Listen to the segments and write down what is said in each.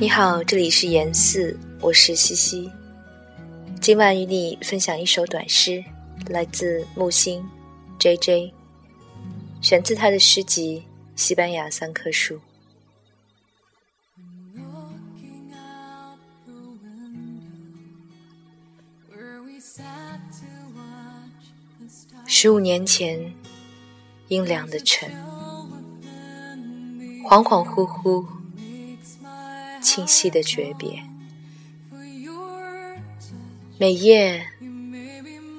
你好，这里是言四，我是西西。今晚与你分享一首短诗，来自木星 J J，选自他的诗集《西班牙三棵树》。十五年前，阴凉的晨，恍恍惚惚。清晰的诀别，每夜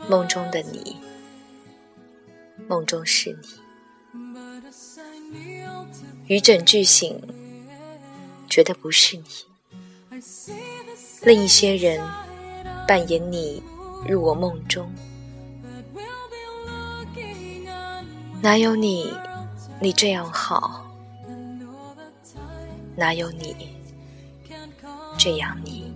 梦中的你，梦中是你，余枕俱醒，觉得不是你。另一些人扮演你入我梦中，哪有你，你这样好？哪有你？这样你。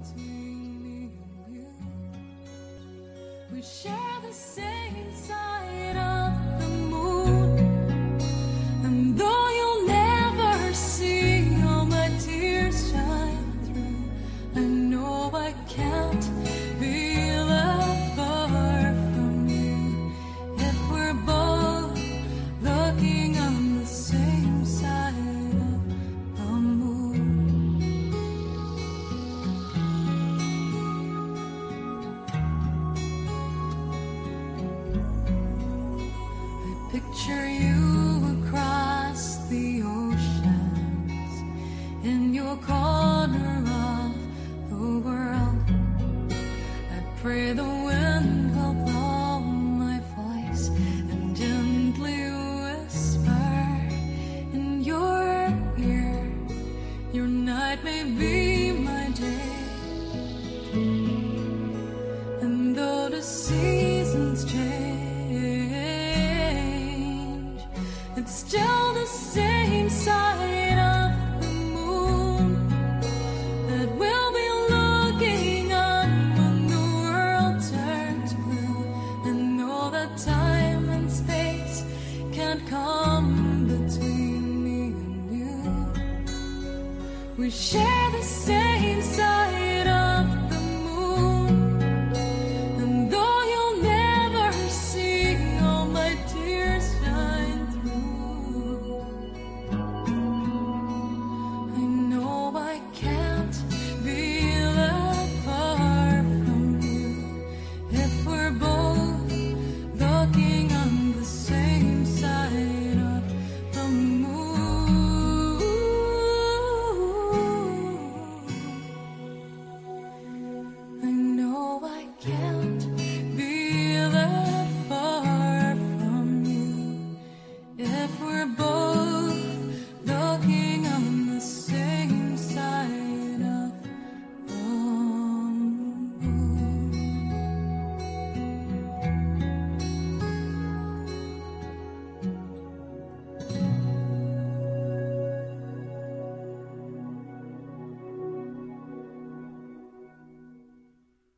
Picture you across the oceans in your corner of the world. I pray the wind still the same side of the moon that we'll be looking on when the world turns blue. And know that time and space can't come between me and you. We share.